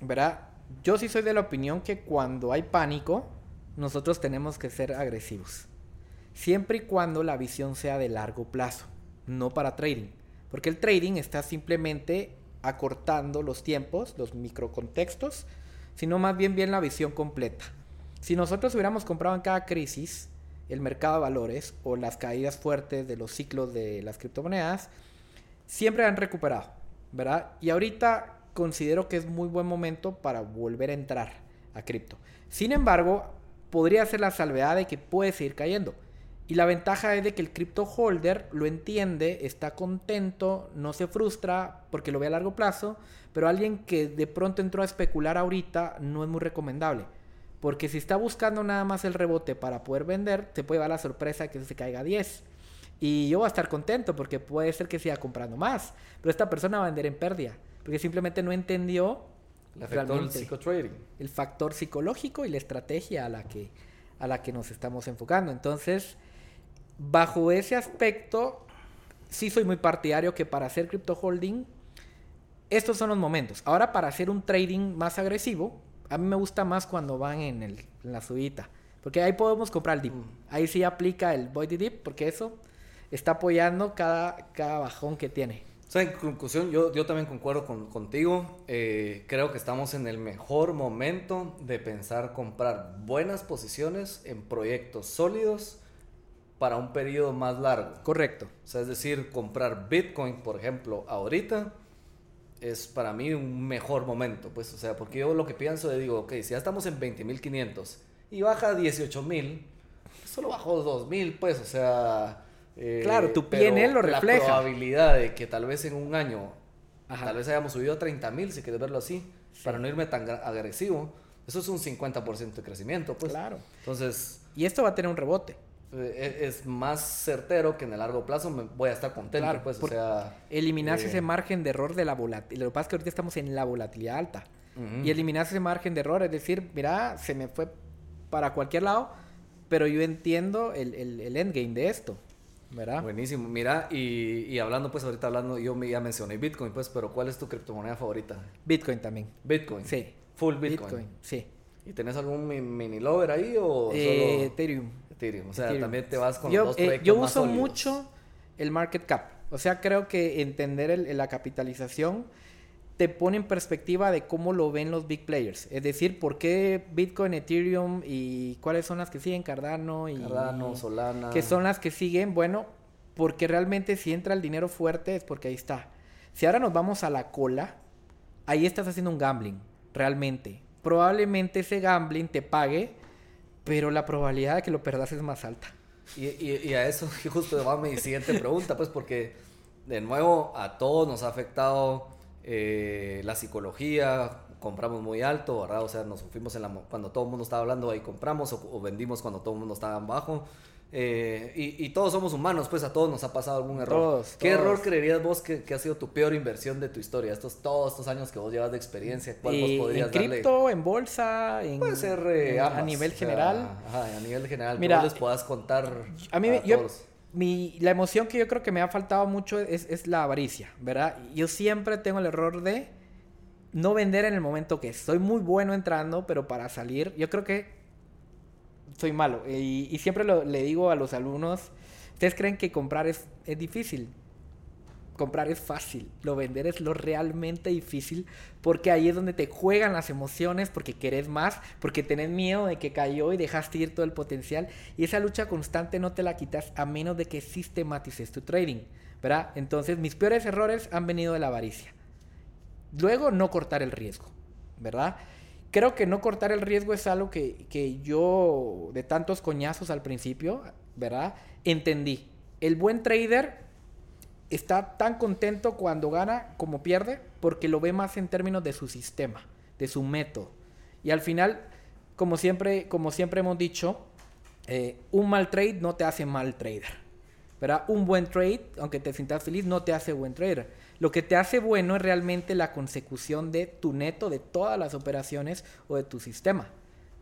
¿verdad? Yo sí soy de la opinión que cuando hay pánico, nosotros tenemos que ser agresivos. Siempre y cuando la visión sea de largo plazo, no para trading. Porque el trading está simplemente acortando los tiempos, los microcontextos, sino más bien bien la visión completa. Si nosotros hubiéramos comprado en cada crisis el mercado de valores o las caídas fuertes de los ciclos de las criptomonedas, siempre han recuperado, ¿verdad? Y ahorita considero que es muy buen momento para volver a entrar a cripto. Sin embargo, podría ser la salvedad de que puede seguir cayendo. Y la ventaja es de que el crypto holder lo entiende, está contento, no se frustra porque lo ve a largo plazo, pero alguien que de pronto entró a especular ahorita no es muy recomendable. Porque si está buscando nada más el rebote para poder vender, te puede dar la sorpresa que se caiga a 10. Y yo voy a estar contento porque puede ser que siga comprando más. Pero esta persona va a vender en pérdida. Porque simplemente no entendió El realmente psicotrading. el factor psicológico y la estrategia a la que, a la que nos estamos enfocando. Entonces, bajo ese aspecto, sí soy muy partidario que para hacer crypto holding, estos son los momentos. Ahora, para hacer un trading más agresivo, a mí me gusta más cuando van en, el, en la subida. Porque ahí podemos comprar el dip. Ahí sí aplica el body dip, porque eso está apoyando cada, cada bajón que tiene. O sea, en conclusión, yo, yo también concuerdo con- contigo. Eh, creo que estamos en el mejor momento de pensar comprar buenas posiciones en proyectos sólidos para un periodo más largo. Correcto. O sea, es decir, comprar Bitcoin, por ejemplo, ahorita es para mí un mejor momento. Pues, o sea, porque yo lo que pienso es, digo, ok, si ya estamos en 20.500 y baja a 18.000, solo bajó 2.000, pues, o sea... eh, Claro, tu PNL lo refleja. La probabilidad de que tal vez en un año, Ajá. tal vez hayamos subido a 30.000, si quieres verlo así, para no irme tan agresivo, eso es un 50% de crecimiento, pues. Claro. Entonces, Y esto va a tener un rebote. Eh, es más certero que en el largo plazo me voy a estar contento, Claro, pues, o sea... Eliminarse eh, ese margen de error de la volatilidad. Lo que pasa es que ahorita estamos en la volatilidad alta. Ujú. Y eliminarse ese margen de error, es decir, mira, se me fue para cualquier lado, pero yo entiendo el, el, el endgame de esto, ¿verdad? Buenísimo, mira, y, y hablando pues ahorita hablando, yo me, ya mencioné Bitcoin, pues, pero ¿cuál es tu criptomoneda favorita? Bitcoin también. Bitcoin. Sí. Full Bitcoin. sí. ¿Y tenés algún mi- mini lover ahí o Eh, solo Ethereum. Ethereum? O sea, Ethereum. también te vas con yo, los dos eh, proyectos yo más uso sólidos. mucho el market cap. O sea, creo que entender el- la capitalización te pone en perspectiva de cómo lo ven los big players. Es decir, por qué Bitcoin, Ethereum y cuáles son las que siguen, Cardano y... Cardano, Solana. que son las que siguen, bueno, porque realmente si entra el dinero fuerte es porque ahí está. Si ahora nos vamos a la cola, ahí estás haciendo un gambling, realmente. Probablemente ese gambling te pague, pero la probabilidad de que lo perdas es más alta. Y, a eso justo va mi siguiente pregunta, pues porque de nuevo a todos nos ha afectado eh, la psicología, compramos muy alto, ¿verdad? O sea, nos fuimos en la, cuando todo el mundo estaba hablando ahí compramos o, o vendimos cuando todo el mundo estaba bajo. Eh, y, y todos somos humanos, pues a todos nos ha pasado algún error. Todos, ¿Qué todos. error creerías vos que, que ha sido tu peor inversión de tu historia? Estos, todos estos años que vos llevas de experiencia, ¿cuál vos podrías en cripto, en bolsa, en, Puede ser eh, en- a nivel o sea, general. ajá, a nivel general. Mira, les puedas contar. A mí, yo, todos. mi, la emoción que yo creo que me ha faltado mucho es, es la avaricia, ¿verdad? Yo siempre tengo el error de no vender en el momento que. Soy muy bueno entrando, pero para salir, yo creo que soy malo. Y, y siempre lo- le digo a los alumnos, ¿ustedes creen que comprar es, es difícil? comprar es fácil, lo vender es lo realmente difícil, porque ahí es donde te juegan las emociones, porque querés más, porque tenés miedo de que cayó y dejaste ir todo el potencial, y esa lucha constante no te la quitas a menos de que sistematices tu trading, ¿verdad? Entonces mis peores errores han venido de la avaricia. Luego no cortar el riesgo, ¿verdad? Creo que no cortar el riesgo es algo que, que yo, de tantos coñazos al principio, ¿verdad? Entendí. El buen trader está tan contento cuando gana como pierde porque lo ve más en términos de su sistema, de su método. Y al final, como siempre, como siempre hemos dicho, eh, un mal trade no te hace mal trader. ¿verdad? Un buen trade, aunque te sientas feliz, no te hace buen trader. Lo que te hace bueno es realmente la consecución de tu neto, de todas las operaciones o de tu sistema.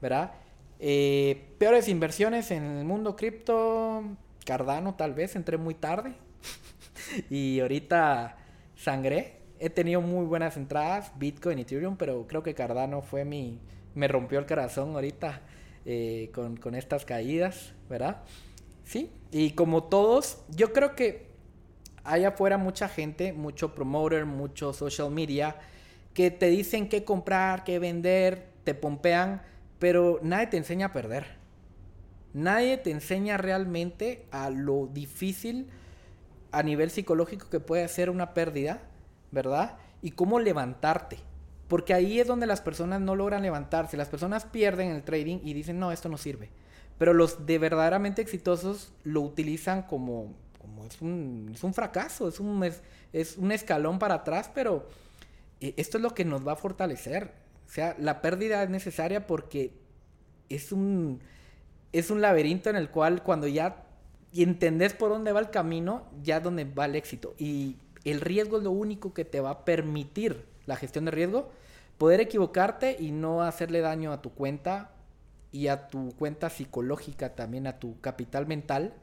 ¿verdad? Eh, peores inversiones en el mundo cripto, Cardano tal vez, entré muy tarde, y ahorita sangré. He tenido muy buenas entradas, Bitcoin, Ethereum, pero creo que Cardano fue mi... Me rompió el corazón ahorita eh, con, con estas caídas, ¿verdad? Sí, y como todos, yo creo que hay afuera mucha gente, mucho promoter, mucho social media, que te dicen qué comprar, qué vender, te pompean, pero nadie te enseña a perder. Nadie te enseña realmente a lo difícil a nivel psicológico que puede ser una pérdida, ¿verdad? Y cómo levantarte. Porque ahí es donde las personas no logran levantarse. Las personas pierden el trading y dicen, no, esto no sirve. Pero los de verdaderamente exitosos lo utilizan como, es, un, es un fracaso, es un, es, un escalón para atrás, pero eh, esto es lo que nos va a fortalecer. O sea, la pérdida es necesaria porque es un, es un laberinto en el cual cuando ya entendés por dónde va el camino, ya donde va el éxito. Y el riesgo es lo único que te va a permitir la gestión de riesgo, poder equivocarte y no hacerle daño a tu cuenta y a tu cuenta psicológica, también a tu capital mental,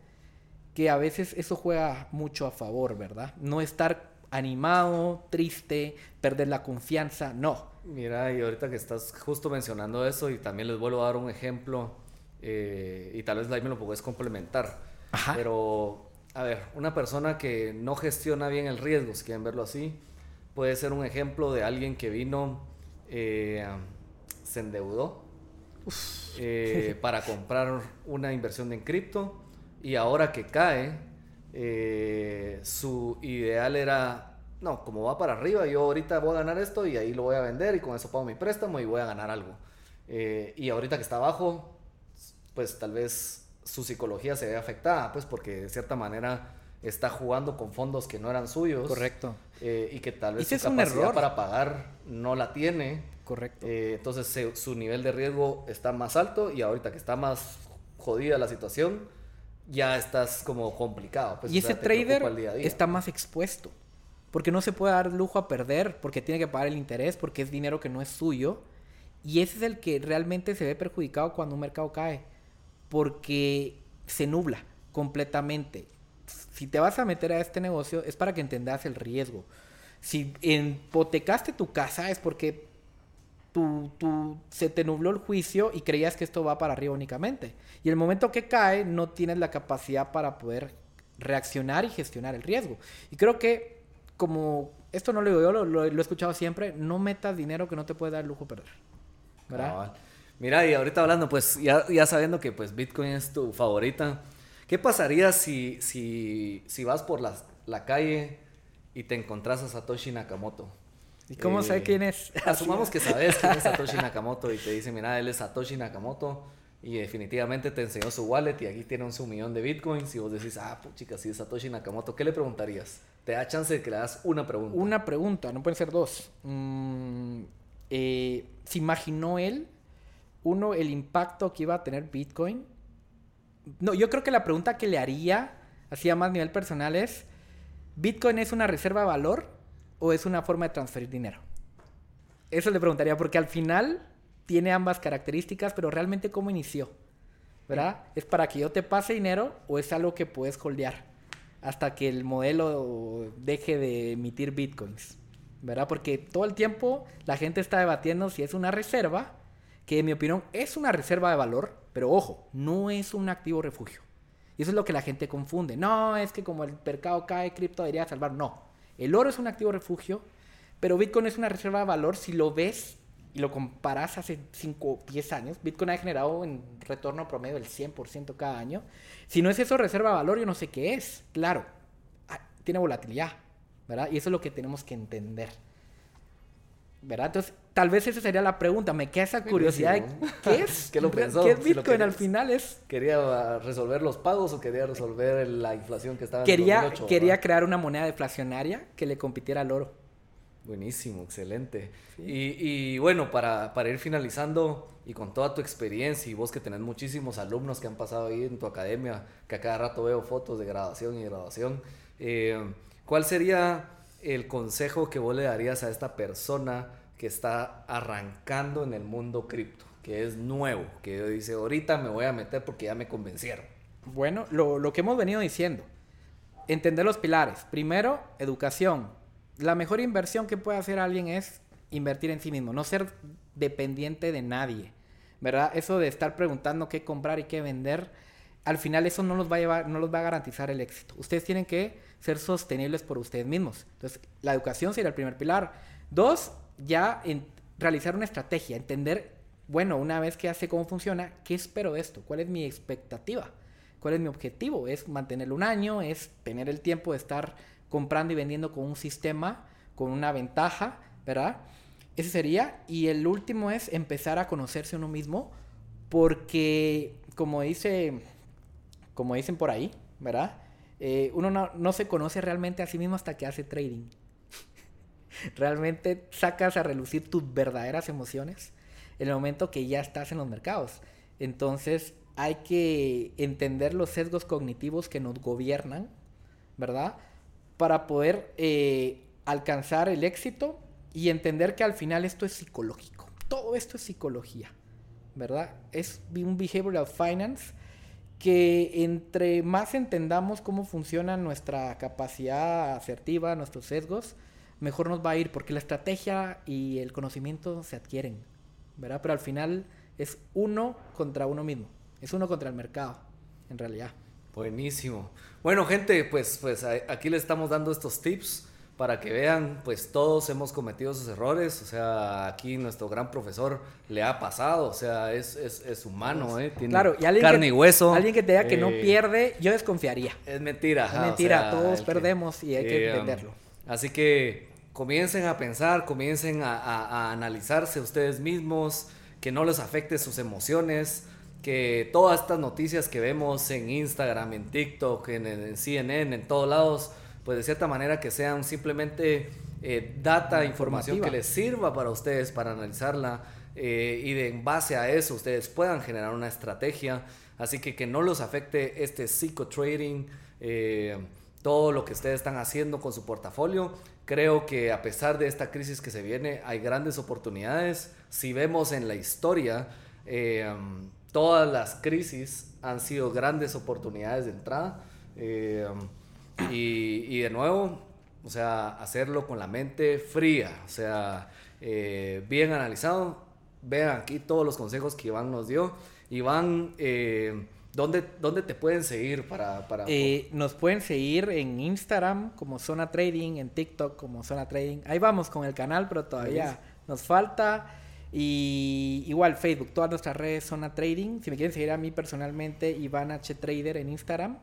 que a veces eso juega mucho a favor, ¿verdad? No estar animado, triste, perder la confianza, no. Mira, y ahorita que estás justo mencionando eso, y también les vuelvo a dar un ejemplo, eh, y tal vez ahí me lo puedes complementar. Pero, a ver, una persona que no gestiona bien el riesgo, si quieren verlo así, puede ser un ejemplo de alguien que vino, eh, se endeudó eh, para comprar una inversión en cripto y ahora que cae, eh, su ideal era, no, como va para arriba, yo ahorita voy a ganar esto y ahí lo voy a vender y con eso pago mi préstamo y voy a ganar algo. y ahorita que está abajo, pues tal vez su psicología se ve afectada, pues porque de cierta manera está jugando con fondos que no eran suyos. Correcto. Eh, y que tal vez su capacidad para pagar no la tiene. Correcto. Eh, entonces su nivel de riesgo está más alto y ahorita que está más jodida la situación, ya estás como complicado. Pues, y ese trader está más expuesto. Porque no se puede dar lujo a perder, porque tiene que pagar el interés, porque es dinero que no es suyo. Y ese es el que realmente se ve perjudicado cuando un mercado cae porque se nubla completamente. Si te vas a meter a este negocio es para que entendas el riesgo. Si hipotecaste tu casa es porque tu, se te nubló el juicio y creías que esto va para arriba únicamente. Y el momento que cae no tienes la capacidad para poder reaccionar y gestionar el riesgo. Y creo que como esto no lo digo yo, lo, he escuchado siempre, no metas dinero que no te puede dar lujo perder. ¿Verdad? Mira, y ahorita hablando, pues ya, ya sabiendo que pues Bitcoin es tu favorita, ¿qué pasaría si, si, si vas por la, la calle y te encontrás a Satoshi Nakamoto? ¿Y cómo sé eh, quién es? Asumamos que sabes quién es Satoshi Nakamoto y te dice, mira, él es Satoshi Nakamoto y definitivamente te enseñó su wallet y aquí tiene un su millón de bitcoins y vos decís, ah, pues chica, si es Satoshi Nakamoto, ¿qué le preguntarías? Te da chance de que le das una pregunta. Una pregunta, no pueden ser dos. Mm, eh, ¿Se imaginó él uno, el impacto que iba a tener Bitcoin. No, yo creo que la pregunta que le haría, así a más nivel personal, es: ¿Bitcoin es una reserva de valor o es una forma de transferir dinero? Eso le preguntaría, porque al final tiene ambas características, pero realmente cómo inició. ¿Verdad? ¿Es para que yo te pase dinero o es algo que puedes holdear hasta que el modelo deje de emitir bitcoins? ¿Verdad? Porque todo el tiempo la gente está debatiendo si es una reserva que en mi opinión es una reserva de valor, pero ojo, no es un activo refugio. Y eso es lo que la gente confunde. No, es que como el mercado cae, cripto debería salvar. No, El oro es un activo refugio, pero Bitcoin es una reserva de valor si lo ves y lo comparas hace 5 o 10 años. Bitcoin ha generado en retorno promedio del 100% cada año. Si no es eso reserva de valor, yo no sé qué es. Claro, ah, tiene volatilidad, ¿verdad? Y eso es lo que tenemos que entender. ¿Verdad? Entonces, tal vez esa sería la pregunta. Me queda esa curiosidad de qué es. ¿Qué lo pensó? ¿Qué es Si lo Bitcoin al final? Es ¿Quería resolver los pagos o quería resolver la inflación que estaba en quería, 2008, quería ¿verdad? crear una moneda deflacionaria que le compitiera al oro. Buenísimo, excelente. Y, y bueno, para, para ir finalizando y con toda tu experiencia y vos que tenés muchísimos alumnos que han pasado ahí en tu academia, que a cada rato veo fotos de graduación y graduación, eh, ¿cuál sería el consejo que vos le darías a esta persona que está arrancando en el mundo cripto, que es nuevo, que dice, ahorita me voy a meter porque ya me convencieron? Bueno, lo, lo que hemos venido diciendo. Entender los pilares. Primero, educación. La mejor inversión que puede hacer alguien es invertir en sí mismo, no ser dependiente de nadie. ¿Verdad? Eso de estar preguntando qué comprar y qué vender, al final eso no los va a llevar, no los va a garantizar el éxito. Ustedes tienen que ser sostenibles por ustedes mismos. Entonces, la educación sería el primer pilar. Dos, ya realizar una estrategia, entender, bueno, una vez que ya sé cómo funciona, ¿qué espero de esto? ¿Cuál es mi expectativa? ¿Cuál es mi objetivo? ¿Es mantenerlo un año? ¿Es tener el tiempo de estar comprando y vendiendo con un sistema, con una ventaja, ¿verdad? Ese sería. Y el último es empezar a conocerse uno mismo, porque como dice, como dicen por ahí, ¿verdad? Eh, uno no, no se conoce realmente a sí mismo hasta que hace trading. Realmente sacas a relucir tus verdaderas emociones en el momento que ya estás en los mercados. Entonces hay que entender los sesgos cognitivos que nos gobiernan, ¿verdad? Para poder eh, alcanzar el éxito y entender que al final esto es psicológico. Todo esto es psicología, ¿verdad? Es un behavioral finance que entre más entendamos cómo funciona nuestra capacidad asertiva, nuestros sesgos, mejor nos va a ir, porque la estrategia y el conocimiento se adquieren, ¿verdad? Pero al final es uno contra uno mismo, es uno contra el mercado, en realidad. Buenísimo. Bueno, gente, pues, pues aquí les estamos dando estos tips para que vean, pues todos hemos cometido esos errores, o sea, aquí nuestro gran profesor le ha pasado, o sea, es, es, es humano, ¿eh? Tiene Claro, y alguien carne que, y hueso. Alguien que te diga que no eh, pierde, yo desconfiaría. Es mentira, Es ajá, o mentira, sea, todos que- perdemos y hay que eh, entenderlo. Así que comiencen a pensar, comiencen a, a- a analizarse ustedes mismos, que no les afecte sus emociones, que todas estas noticias que vemos en Instagram, en TikTok, en, en CNN, en todos lados, pues de cierta manera que sean simplemente eh, data, información que les sirva para ustedes, para analizarla eh, y de en base a eso ustedes puedan generar una estrategia. Así que que no los afecte este psicotrading, eh, todo lo que ustedes están haciendo con su portafolio. Creo que a pesar de esta crisis que se viene, hay grandes oportunidades. Si vemos en la historia, um, todas las crisis han sido grandes oportunidades de entrada. Y, y de nuevo, o sea, hacerlo con la mente fría, o sea, eh, bien analizado. Vean aquí todos los consejos que Iván nos dio. Iván, eh, ¿dónde, ¿dónde te pueden seguir para... para Eh, nos pueden seguir en Instagram como Zona Trading, en TikTok como Zona Trading. Ahí vamos con el canal, pero todavía nos falta. Y igual Facebook, todas nuestras redes Zona Trading. Si me quieren seguir a mí personalmente, Iván H Trader en Instagram,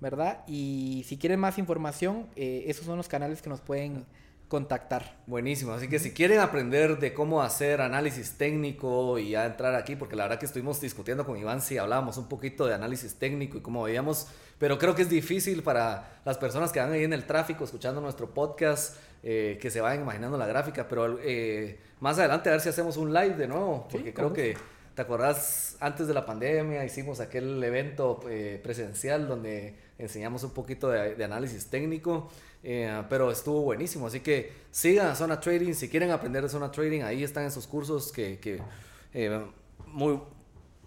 ¿verdad? Y si quieren más información, eh, esos son los canales que nos pueden contactar. Buenísimo, así que si quieren aprender de cómo hacer análisis técnico y ya entrar aquí, porque la verdad que estuvimos discutiendo con Iván si hablábamos un poquito de análisis técnico y cómo veíamos, pero creo que es difícil para las personas que van ahí en el tráfico escuchando nuestro podcast, eh, que se vayan imaginando la gráfica, pero eh, más adelante a ver si hacemos un live de nuevo, porque Sí, creo que, ¿te acordás? Antes de la pandemia hicimos aquel evento eh, presencial donde enseñamos un poquito de, de análisis técnico. Eh, pero estuvo buenísimo, así que sigan a Zona Trading, si quieren aprender de Zona Trading, ahí están esos cursos que, que, eh, muy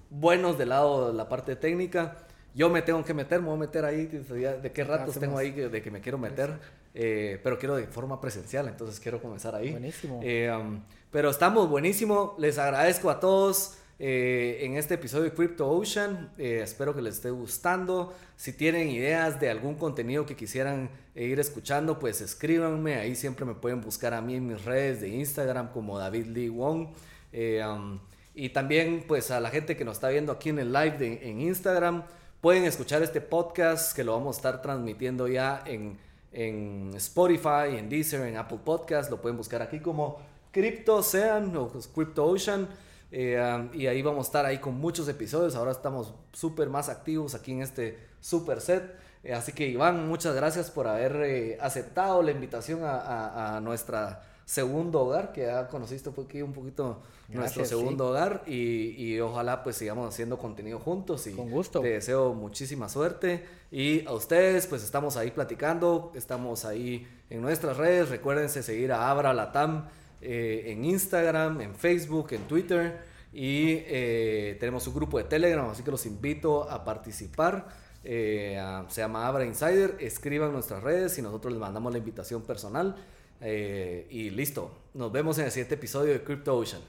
buenos del lado de la parte técnica. Yo me tengo que meter, me voy a meter ahí, de qué ratos Hacemos. tengo ahí de que me quiero meter, eh, pero quiero de forma presencial, entonces quiero comenzar ahí. Buenísimo. Eh, um, pero estamos buenísimo, les agradezco a todos. Eh, en este episodio de Crypto Ocean. Eh, espero que les esté gustando. Si tienen ideas de algún contenido que quisieran eh, ir escuchando, pues escríbanme. Ahí siempre me pueden buscar a mí en mis redes de Instagram como David Lee Wong. Um, y también pues a la gente que nos está viendo aquí en el live de, en Instagram, pueden escuchar este podcast que lo vamos a estar transmitiendo ya en, en Spotify, en Deezer, en Apple Podcast. Lo pueden buscar aquí como Crypto Ocean o Crypto Ocean. Eh, y ahí vamos a estar ahí con muchos episodios. Ahora estamos súper más activos aquí en este super set. Eh, así que Iván, muchas gracias por haber eh, aceptado la invitación a, a, a, nuestra segundo hogar, que ya conociste aquí un poquito nuestro segundo hogar y, y, ojalá pues sigamos haciendo contenido juntos y con gusto. te deseo muchísima suerte y a ustedes pues estamos ahí platicando, estamos ahí en nuestras redes, recuérdense seguir a Abra Latam eh, en Instagram, en Facebook, en Twitter y eh, tenemos un grupo de Telegram, así que los invito a participar. Eh, se llama Abra Insider, escriban nuestras redes y nosotros les mandamos la invitación personal. y listo, nos vemos en el siguiente episodio de Crypto Ocean.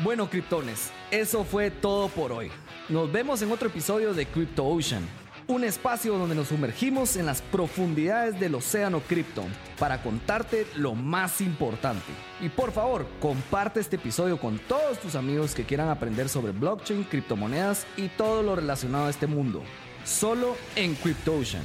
Bueno, criptones, eso fue todo por hoy. Nos vemos en otro episodio de Crypto Ocean un espacio donde nos sumergimos en las profundidades del océano cripto para contarte lo más importante. Y por favor, comparte este episodio con todos tus amigos que quieran aprender sobre blockchain, criptomonedas y todo lo relacionado a este mundo. Solo en CryptoOcean.